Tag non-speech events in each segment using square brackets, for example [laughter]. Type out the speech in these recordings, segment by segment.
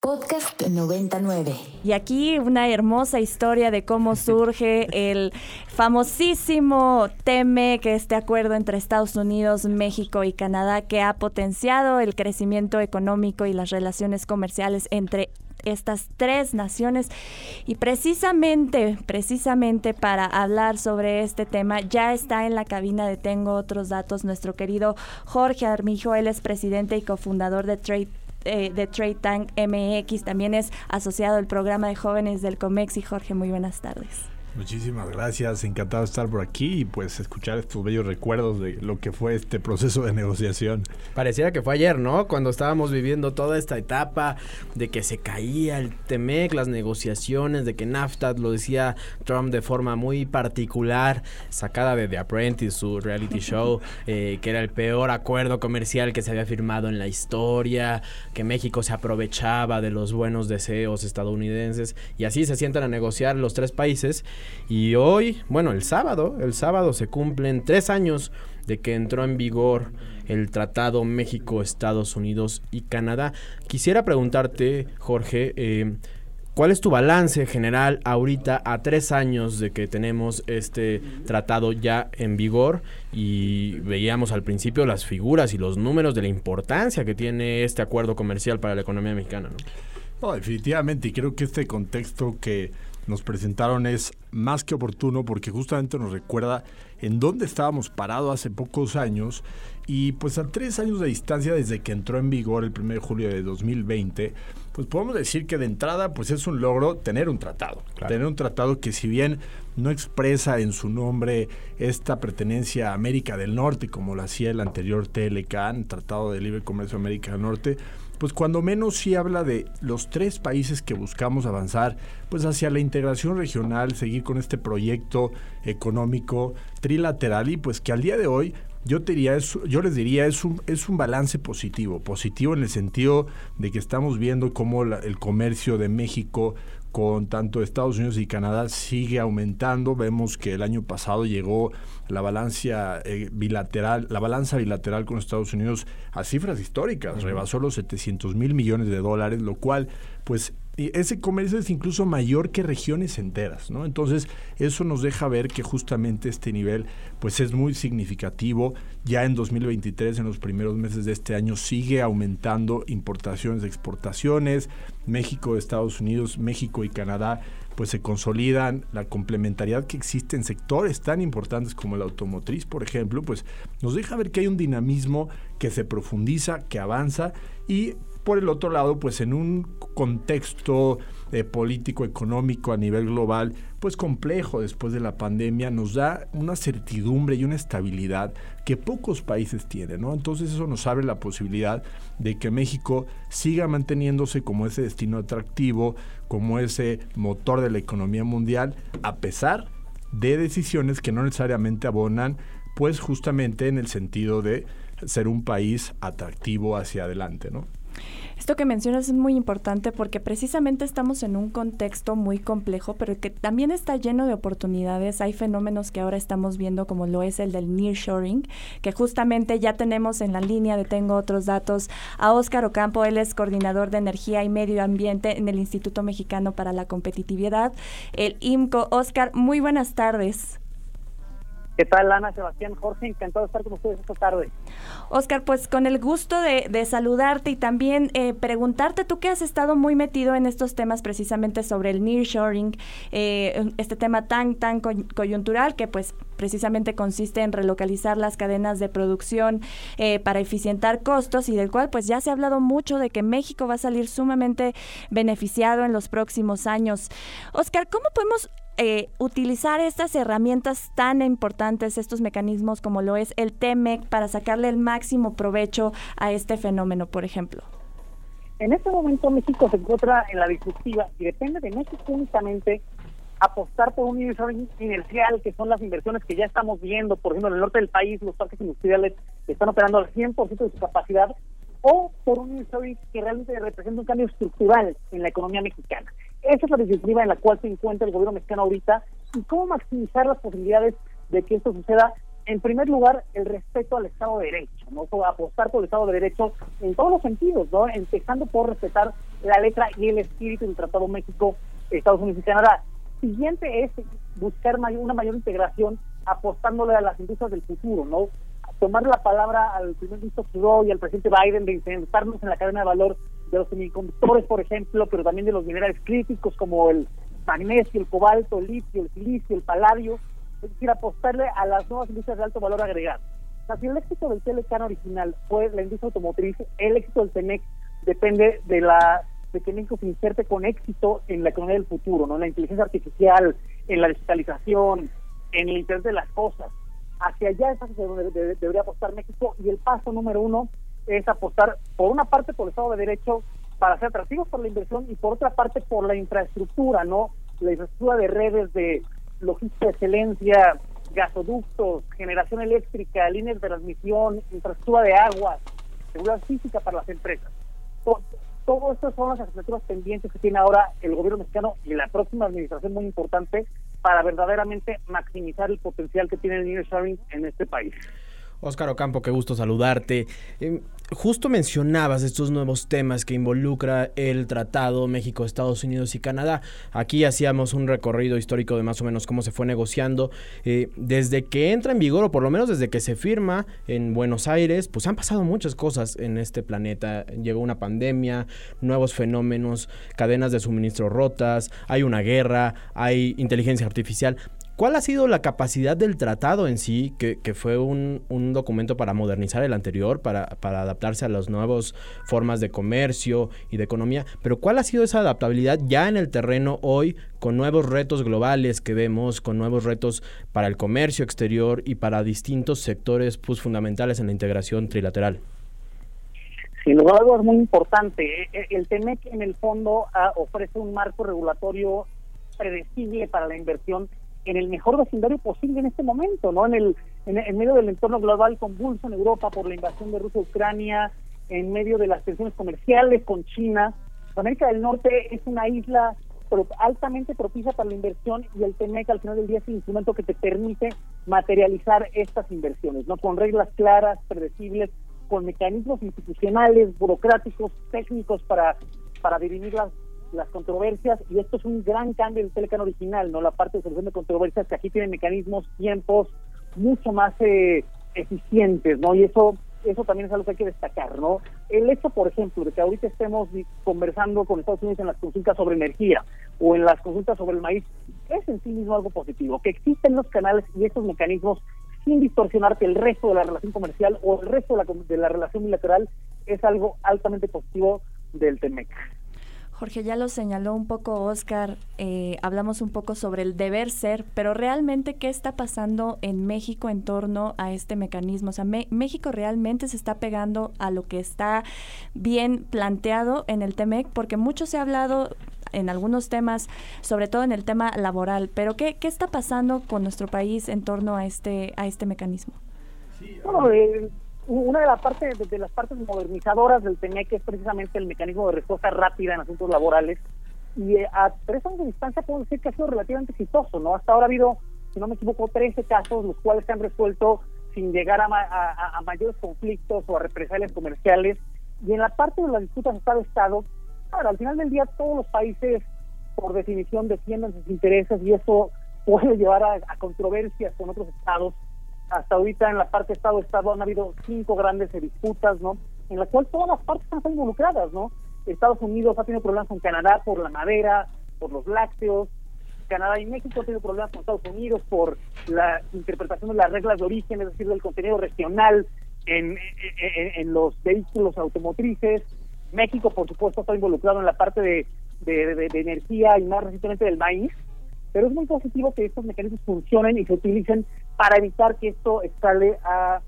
Podcast 99. Y aquí una hermosa historia de cómo surge [laughs] el famosísimo TEME, que este acuerdo entre Estados Unidos, México y Canadá, que ha potenciado el crecimiento económico y las relaciones comerciales entre estas tres naciones. Y precisamente, precisamente para hablar sobre este tema, ya está en la cabina de Tengo Otros Datos nuestro querido Jorge Armijo. Él es presidente y cofundador de Trade eh, de Trade Tank MX, también es asociado al programa de jóvenes del COMEX. Y Jorge, muy buenas tardes. Muchísimas gracias, encantado de estar por aquí y pues escuchar estos bellos recuerdos de lo que fue este proceso de negociación. Pareciera que fue ayer, ¿no? Cuando estábamos viviendo toda esta etapa de que se caía el TEMEC, las negociaciones, de que NAFTA, lo decía Trump de forma muy particular, sacada de The Apprentice, su reality show, [laughs] eh, que era el peor acuerdo comercial que se había firmado en la historia, que México se aprovechaba de los buenos deseos estadounidenses y así se sientan a negociar los tres países y hoy, bueno, el sábado, el sábado se cumplen tres años de que entró en vigor el Tratado México, Estados Unidos y Canadá. Quisiera preguntarte, Jorge, eh, ¿cuál es tu balance general ahorita a tres años de que tenemos este tratado ya en vigor? Y veíamos al principio las figuras y los números de la importancia que tiene este acuerdo comercial para la economía mexicana, ¿no? No, definitivamente, y creo que este contexto que nos presentaron es más que oportuno porque justamente nos recuerda en dónde estábamos parados hace pocos años y pues a tres años de distancia desde que entró en vigor el 1 de julio de 2020, pues podemos decir que de entrada pues es un logro tener un tratado, tener un tratado que si bien no expresa en su nombre esta pertenencia a América del Norte como lo hacía el anterior TLCAN, Tratado de Libre Comercio de América del Norte, pues cuando menos sí habla de los tres países que buscamos avanzar pues hacia la integración regional, seguir con este proyecto económico trilateral y pues que al día de hoy yo, te diría, yo les diría, es un, es un balance positivo, positivo en el sentido de que estamos viendo cómo el comercio de México con tanto Estados Unidos y Canadá sigue aumentando. Vemos que el año pasado llegó la balanza eh, bilateral, la balanza bilateral con Estados Unidos a cifras históricas, rebasó los 700 mil millones de dólares, lo cual pues ese comercio es incluso mayor que regiones enteras, ¿no? Entonces, eso nos deja ver que justamente este nivel, pues es muy significativo. Ya en 2023, en los primeros meses de este año, sigue aumentando importaciones, exportaciones. México, Estados Unidos, México y Canadá, pues se consolidan. La complementariedad que existe en sectores tan importantes como el automotriz, por ejemplo, pues nos deja ver que hay un dinamismo que se profundiza, que avanza y por el otro lado, pues en un contexto eh, político, económico a nivel global, pues complejo después de la pandemia, nos da una certidumbre y una estabilidad que pocos países tienen, ¿no? Entonces eso nos abre la posibilidad de que México siga manteniéndose como ese destino atractivo, como ese motor de la economía mundial, a pesar de decisiones que no necesariamente abonan, pues justamente en el sentido de ser un país atractivo hacia adelante, ¿no? Esto que mencionas es muy importante porque precisamente estamos en un contexto muy complejo, pero que también está lleno de oportunidades. Hay fenómenos que ahora estamos viendo como lo es el del nearshoring, que justamente ya tenemos en la línea de Tengo otros datos a Óscar Ocampo, él es coordinador de energía y medio ambiente en el Instituto Mexicano para la Competitividad, el IMCO. Óscar, muy buenas tardes. ¿Qué tal, Ana, Sebastián, Jorge? Encantado de estar con ustedes esta tarde. Oscar, pues con el gusto de, saludarte y también eh, preguntarte, tú que has estado muy metido en estos temas precisamente sobre el nearshoring, eh, este tema tan, tan coyuntural que pues precisamente consiste en relocalizar las cadenas de producción eh, para eficientar costos y del cual pues ya se ha hablado mucho de que México va a salir sumamente beneficiado en los próximos años. Oscar, ¿cómo podemos eh, utilizar estas herramientas tan importantes, estos mecanismos como lo es el TEMEC, para sacarle el máximo provecho a este fenómeno, por ejemplo? En este momento México se encuentra en la disruptiva y depende de México únicamente apostar por un inversión inercial, que son las inversiones que ya estamos viendo, por ejemplo, en el norte del país, los parques industriales están operando al 100% de su capacidad, o por un inversión que realmente representa un cambio estructural en la economía mexicana. Esa es la disyuntiva en la cual se encuentra el gobierno mexicano ahorita y cómo maximizar las posibilidades de que esto suceda En primer lugar, el respeto al Estado de Derecho, ¿no? apostar por el Estado de Derecho en todos los sentidos, ¿no? Empezando por respetar la letra y el espíritu del Tratado México, Estados Unidos y Canadá. Siguiente es buscar una mayor integración apostándole a las industrias del futuro, ¿no? Tomar la palabra al primer ministro Trudeau y al presidente Biden de intentarnos en la cadena de valor de los semiconductores, por ejemplo, pero también de los minerales críticos como el magnesio, el cobalto, el litio, el silicio, el paladio, es decir, apostarle a las nuevas industrias de alto valor agregado. Si el éxito del Telecan original fue la industria automotriz, el éxito del TENEC depende de la de que México se inserte con éxito en la economía del futuro, ¿no? En la inteligencia artificial, en la digitalización, en el Internet de las cosas. Hacia allá es hacia donde debería apostar México y el paso número uno es apostar, por una parte, por el Estado de Derecho para ser atractivos por la inversión y por otra parte por la infraestructura, ¿no? La infraestructura de redes de logística de excelencia, gasoductos, generación eléctrica, líneas de transmisión, infraestructura de agua, seguridad física para las empresas. Todo, todo son las asignaturas pendientes que tiene ahora el gobierno mexicano y la próxima administración muy importante para verdaderamente maximizar el potencial que tiene el nearshoring en este país. Óscar Ocampo, qué gusto saludarte. Em, justo mencionabas estos nuevos temas que involucra el Tratado México, Estados Unidos y Canadá. Aquí hacíamos un recorrido histórico de más o menos cómo se fue negociando. Eh, desde que entra en vigor, o por lo menos desde que se firma en Buenos Aires, pues han pasado muchas cosas en este planeta. Llegó una pandemia, nuevos fenómenos, cadenas de suministro rotas, hay una guerra, hay inteligencia artificial. ¿Cuál ha sido la capacidad del tratado en sí, que, fue un, documento para modernizar el anterior, para, para, adaptarse a las nuevas formas de comercio y de economía? Pero ¿cuál ha sido esa adaptabilidad ya en el terreno hoy, con nuevos retos globales que vemos, con nuevos retos para el comercio exterior y para distintos sectores pues, fundamentales en la integración trilateral? Sin lugar a es muy importante. E, e, el TEMEC, en el fondo, ah, ofrece un marco regulatorio predecible para la inversión en el mejor vecindario posible en este momento, ¿no? En el en, medio del entorno global convulso en Europa por la invasión de Rusia a Ucrania, en medio de las tensiones comerciales con China. América del Norte es una isla altamente propicia para la inversión y el TEMEC al final del día es el instrumento que te permite materializar estas inversiones, ¿no? Con reglas claras, predecibles, con mecanismos institucionales, burocráticos, técnicos para, para dirimirlas las controversias y esto es un gran cambio del Telecan original, no la parte de solución de controversias que aquí tiene mecanismos, tiempos mucho más eh, eficientes, ¿no? Y eso eso también es algo que hay que destacar, ¿no? El hecho, por ejemplo, de que ahorita estemos conversando con Estados Unidos en las consultas sobre energía o en las consultas sobre el maíz, es en sí mismo algo positivo. Que existen los canales y estos mecanismos sin distorsionarte el resto de la relación comercial o el resto de la, de la relación bilateral es algo altamente positivo del TEMEC. Jorge, ya lo señaló un poco Oscar, eh, hablamos un poco sobre el deber ser, pero realmente qué está pasando en México en torno a este mecanismo. O sea, México realmente se está pegando a lo que está bien planteado en el TEMEC, porque mucho se ha hablado en algunos temas, sobre todo en el tema laboral, pero ¿qué, qué está pasando con nuestro país en torno a este, a este mecanismo? Sí, una de las partes de, las partes modernizadoras del TEMEC es precisamente el mecanismo de respuesta rápida en asuntos laborales. Y eh, a tres años de distancia puedo decir que ha sido relativamente exitoso, ¿no? Hasta ahora ha habido, si no me equivoco, 13 casos los cuales se han resuelto sin llegar a, mayores conflictos o a represalias comerciales. Y en la parte de las disputas Estado-Estado, claro, al final del día todos los países por definición defienden sus intereses y eso puede llevar a controversias con otros estados hasta ahorita en la parte Estado-Estado han habido cinco grandes disputas, ¿no? En las cuales todas las partes están involucradas, ¿no? Estados Unidos ha tenido problemas con Canadá por la madera, por los lácteos. Canadá y México han tenido problemas con Estados Unidos por la interpretación de las reglas de origen, es decir, del contenido regional en, en, los vehículos automotrices. México, por supuesto, está involucrado en la parte de, de energía y más recientemente del maíz pero es muy positivo que estos mecanismos funcionen y se utilicen para evitar que esto escale a,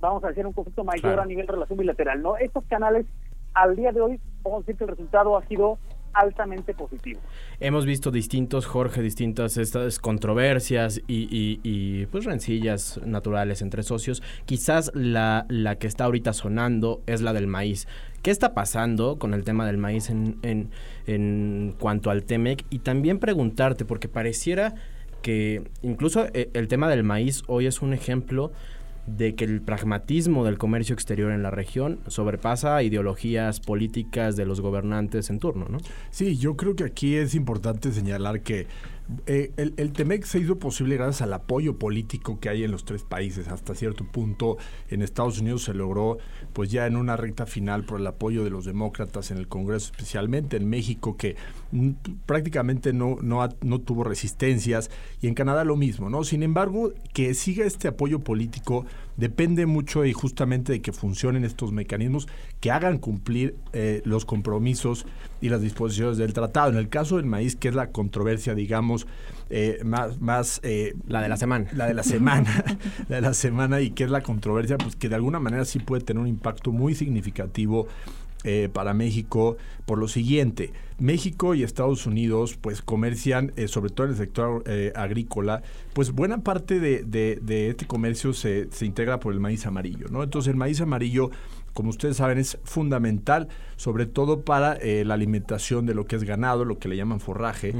vamos a decir, un conflicto mayor a nivel de relación bilateral. ¿no? Estos canales, al día de hoy, podemos decir que el resultado ha sido altamente positivo. Hemos visto distintos, Jorge, distintas estas controversias y, y, y, pues rencillas naturales entre socios. Quizás la, la que está ahorita sonando es la del maíz. ¿Qué está pasando con el tema del maíz en, en, en cuanto al TEMEC? Y también preguntarte, porque pareciera que incluso eh, el tema del maíz hoy es un ejemplo de que el pragmatismo del comercio exterior en la región sobrepasa ideologías políticas de los gobernantes en turno, ¿no? Sí, yo creo que aquí es importante señalar que eh, el, el, TEMEC se hizo posible gracias al apoyo político que hay en los tres países. Hasta cierto punto en Estados Unidos se logró, pues ya en una recta final, por el apoyo de los demócratas en el Congreso, especialmente en México, que prácticamente no, no, no tuvo resistencias, y en Canadá lo mismo, ¿no? Sin embargo, que siga este apoyo político depende mucho y justamente de que funcionen estos mecanismos que hagan cumplir eh, los compromisos y las disposiciones del tratado. En el caso del maíz, que es la controversia, digamos, eh, más, más eh, la de la semana. La de la semana, [laughs] la de la semana y que es la controversia, pues que de alguna manera sí puede tener un impacto muy significativo eh, para México por lo siguiente. México y Estados Unidos pues comercian, eh, sobre todo en el sector eh, agrícola, pues buena parte de, de, este comercio se, se, integra por el maíz amarillo, ¿no? Entonces el maíz amarillo como ustedes saben, es fundamental, sobre todo para eh, la alimentación de lo que es ganado, lo que le llaman forraje.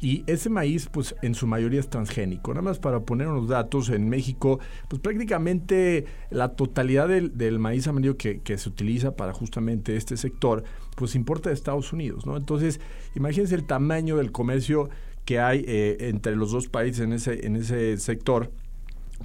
Y ese maíz, pues en su mayoría es transgénico. Nada más para poner unos datos, en México, pues prácticamente la totalidad del, maíz amarillo que, se utiliza para justamente este sector, pues importa de Estados Unidos, ¿no? Entonces, imagínense el tamaño del comercio que hay eh, entre los dos países en ese, en ese sector,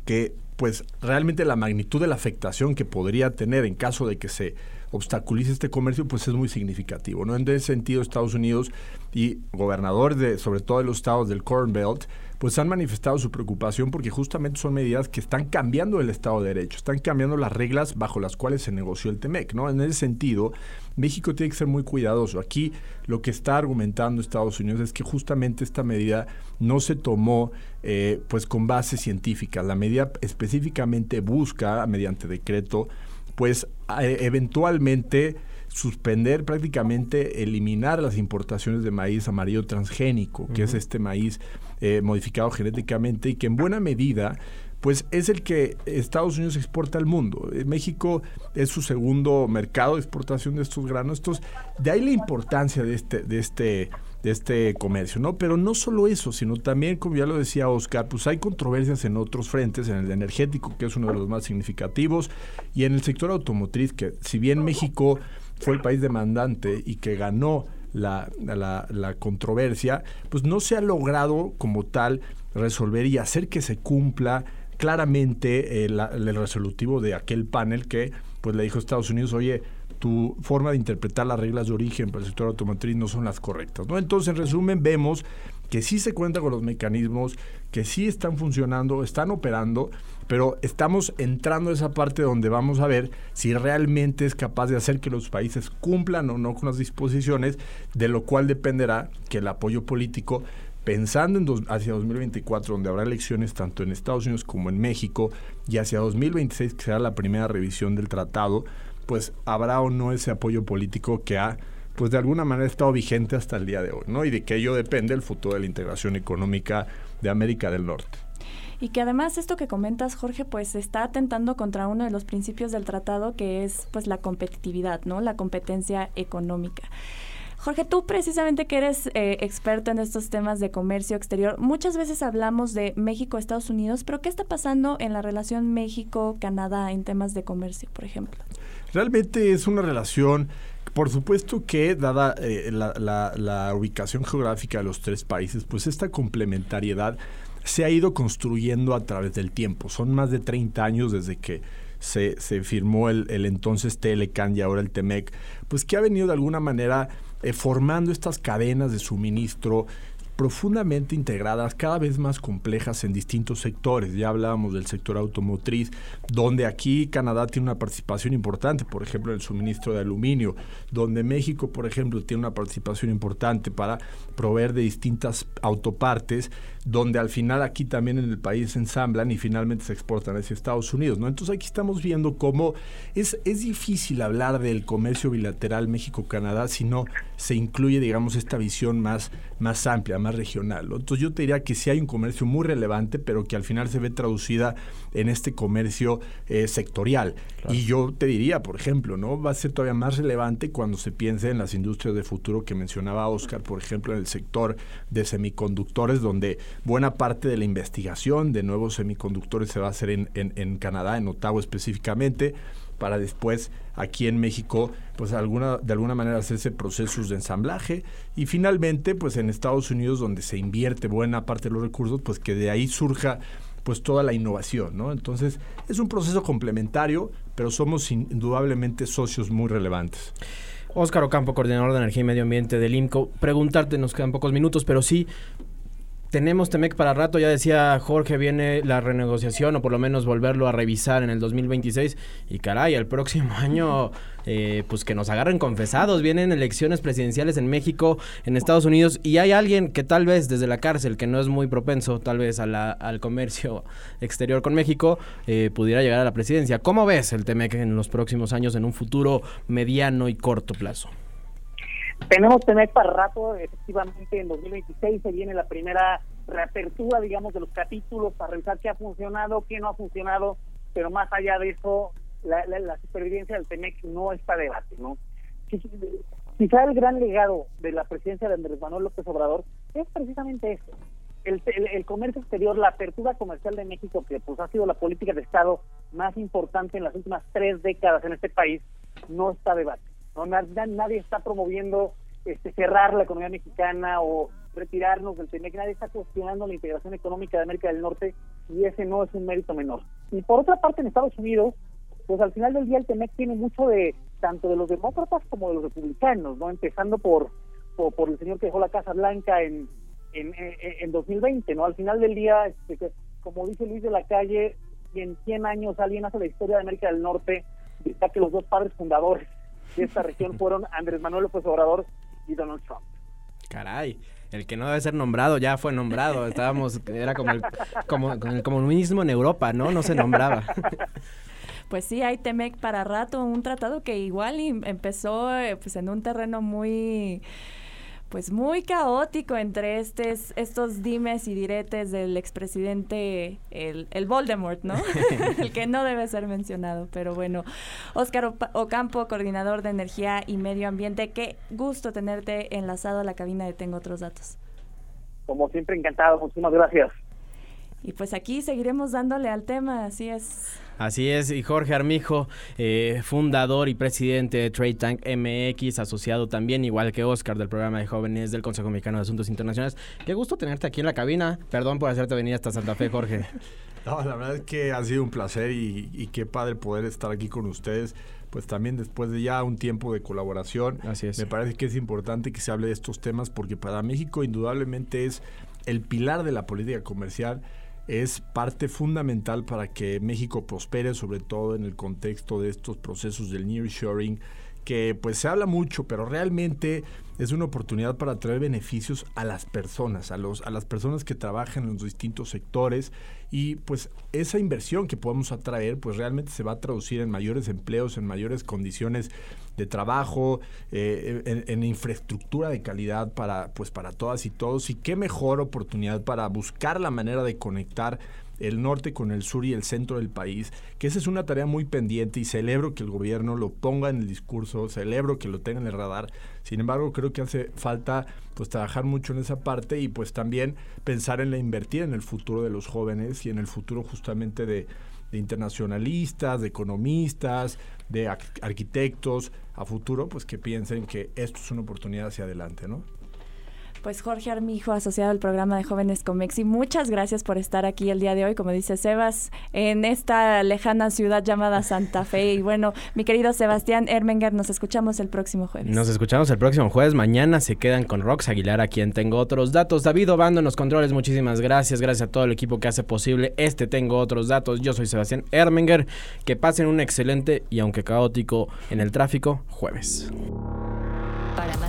que pues realmente la magnitud de la afectación que podría tener en caso de que se obstaculice este comercio, pues es muy significativo. ¿no? En ese sentido, Estados Unidos y gobernadores de, sobre todo de los estados del Corn Belt, pues han manifestado su preocupación porque justamente son medidas que están cambiando el Estado de Derecho, están cambiando las reglas bajo las cuales se negoció el TEMEC, ¿no? En ese sentido, México tiene que ser muy cuidadoso. Aquí lo que está argumentando Estados Unidos es que justamente esta medida no se tomó eh, pues con base científica. La medida específicamente busca, mediante decreto, pues eventualmente suspender prácticamente, eliminar las importaciones de maíz amarillo transgénico, que es este maíz eh, modificado genéticamente y que en buena medida pues es el que Estados Unidos exporta al mundo. Eh, México es su segundo mercado de exportación de estos granos. de ahí la importancia de este, de este, de este comercio, ¿no? Pero no solo eso, sino también, como ya lo decía Oscar, pues hay controversias en otros frentes, en el energético, que es uno de los más significativos, y en el sector automotriz, que si bien México fue el país demandante y que ganó la, la, controversia, pues no se ha logrado como tal resolver y hacer que se cumpla claramente el, el resolutivo de aquel panel que pues le dijo a Estados Unidos, oye, tu forma de interpretar las reglas de origen para el sector automotriz no son las correctas. ¿no? Entonces, en resumen, vemos que sí se cuenta con los mecanismos, que sí están funcionando, están operando, pero estamos entrando a esa parte donde vamos a ver si realmente es capaz de hacer que los países cumplan o no con las disposiciones, de lo cual dependerá que el apoyo político pensando en hacia 2024, donde habrá elecciones tanto en Estados Unidos como en México, y hacia 2026, que será la primera revisión del tratado, pues habrá o no ese apoyo político que ha pues de alguna manera estado vigente hasta el día de hoy, ¿no? Y de que ello depende el futuro de la integración económica de América del Norte. Y que además esto que comentas, Jorge, pues está atentando contra uno de los principios del tratado, que es pues la competitividad, ¿no? La competencia económica. Jorge, tú precisamente que eres eh, experto en estos temas de comercio exterior, muchas veces hablamos de México-Estados Unidos, pero ¿qué está pasando en la relación México-Canadá en temas de comercio, por ejemplo? Realmente es una relación por supuesto que, dada eh, la, ubicación geográfica de los tres países, pues esta complementariedad se ha ido construyendo a través del tiempo. Son más de 30 años desde que se, firmó el, entonces Telecan y ahora el TEMEC, pues que ha venido de alguna manera eh, formando estas cadenas de suministro profundamente integradas, cada vez más complejas en distintos sectores. Ya hablábamos del sector automotriz, donde aquí Canadá tiene una participación importante, por ejemplo, en el suministro de aluminio, donde México, por ejemplo, tiene una participación importante para proveer de distintas autopartes, donde al final aquí también en el país se ensamblan y finalmente se exportan hacia Estados Unidos. ¿no? Entonces aquí estamos viendo cómo es, es difícil hablar del comercio bilateral México-Canadá si no se incluye, digamos, esta visión más, más amplia, más más regional. Entonces yo te diría que sí hay un comercio muy relevante, pero que al final se ve traducida en este comercio eh, sectorial. Y yo te diría, por ejemplo, ¿no? Va a ser todavía más relevante cuando se piense en las industrias de futuro que mencionaba Oscar, por ejemplo, en el sector de semiconductores, donde buena parte de la investigación de nuevos semiconductores se va a hacer en, en Canadá, en Ottawa específicamente para después aquí en México, pues alguna, de alguna manera hacerse procesos de ensamblaje y finalmente, pues en Estados Unidos donde se invierte buena parte de los recursos, pues que de ahí surja pues toda la innovación, ¿no? Entonces es un proceso complementario, pero somos indudablemente socios muy relevantes. Óscar Ocampo, coordinador de Energía y Medio Ambiente del IMCO. Preguntarte, nos quedan pocos minutos, pero sí, tenemos Temec para rato, ya decía Jorge, viene la renegociación o por lo menos volverlo a revisar en el 2026 y caray, el próximo [laughs] año eh, pues que nos agarren confesados, vienen elecciones presidenciales en México, en Estados Unidos y hay alguien que tal vez desde la cárcel, que no es muy propenso tal vez a la, al comercio exterior con México, eh, pudiera llegar a la presidencia. ¿Cómo ves el Temec en los próximos años en un futuro mediano y corto plazo? Tenemos tener para rato, efectivamente, en 2026 se viene la primera reapertura, digamos, de los capítulos para revisar qué ha funcionado, qué no ha funcionado, pero más allá de eso, la, supervivencia del TEMEC no está debate, ¿no? Quizá el gran legado de la presidencia de Andrés Manuel López Obrador es precisamente eso, el, el, comercio exterior, la apertura comercial de México, que pues ha sido la política de Estado más importante en las últimas tres décadas en este país, no está debate. ¿No? Nadie, está promoviendo este, cerrar la economía mexicana o retirarnos del TEMEC, nadie está cuestionando la integración económica de América del Norte y ese no es un mérito menor. Y por otra parte, en Estados Unidos, pues al final del día el TEMEC tiene mucho de tanto de los demócratas como de los republicanos, no empezando por, por, el señor que dejó la Casa Blanca en, en, en, 2020, ¿no? Al final del día, este, como dice Luis de la Calle, en 100 años alguien hace la historia de América del Norte, está que los dos padres fundadores de esta región fueron Andrés Manuel López Obrador y Donald Trump. Caray, el que no debe ser nombrado ya fue nombrado. Estábamos, era como el, como, el comunismo en Europa, ¿no? No se nombraba. Pues sí, hay Temec para rato, un tratado que igual empezó eh, pues en un terreno muy pues muy caótico entre estes, estos dimes y diretes del expresidente, el, el Voldemort, ¿no? [laughs] [laughs] el que no debe ser mencionado. Pero bueno, Óscar Ocampo, coordinador de energía y medio ambiente, qué gusto tenerte enlazado a la cabina de Tengo Otros Datos. Como siempre, encantado. Muchísimas gracias. Y pues aquí seguiremos dándole al tema, así es. Así es, y Jorge Armijo, eh, fundador y presidente de Trade Tank MX, asociado también, igual que Oscar, del programa de jóvenes del Consejo Mexicano de Asuntos Internacionales. Qué gusto tenerte aquí en la cabina. Perdón por hacerte venir hasta Santa Fe, Jorge. [laughs] no, la verdad es que ha sido un placer y, qué padre poder estar aquí con ustedes pues también después de ya un tiempo de colaboración, Así es. me parece que es importante que se hable de estos temas porque para México indudablemente es el pilar de la política comercial es parte fundamental para que México prospere, sobre todo en el contexto de estos procesos del nearshoring, que pues se habla mucho, pero realmente es una oportunidad para traer beneficios a las personas, a, los, a las personas que trabajan en los distintos sectores y pues esa inversión que podemos atraer pues realmente se va a traducir en mayores empleos, en mayores condiciones de trabajo, eh, en, infraestructura de calidad para, pues para todas y todos. Y qué mejor oportunidad para buscar la manera de conectar el norte con el sur y el centro del país, que esa es una tarea muy pendiente y celebro que el gobierno lo ponga en el discurso, celebro que lo tenga en el radar. Sin embargo, creo que hace falta pues trabajar mucho en esa parte y pues también pensar en la invertir en el futuro de los jóvenes y en el futuro justamente de, de internacionalistas, de economistas, de arquitectos a futuro, pues que piensen que esto es una oportunidad hacia adelante, ¿no? Pues Jorge Armijo, asociado al programa de Jóvenes Comexi, muchas gracias por estar aquí el día de hoy, como dice Sebas, en esta lejana ciudad llamada Santa Fe. Y bueno, mi querido Sebastián Ermenger, nos escuchamos el próximo jueves. Nos escuchamos el próximo jueves. Mañana se quedan con Rox Aguilar, a quien tengo otros datos. David Obando en los controles, muchísimas gracias. Gracias a todo el equipo que hace posible este Tengo Otros Datos. Yo soy Sebastián Ermenger. Que pasen un excelente y aunque caótico en el tráfico, jueves. Para más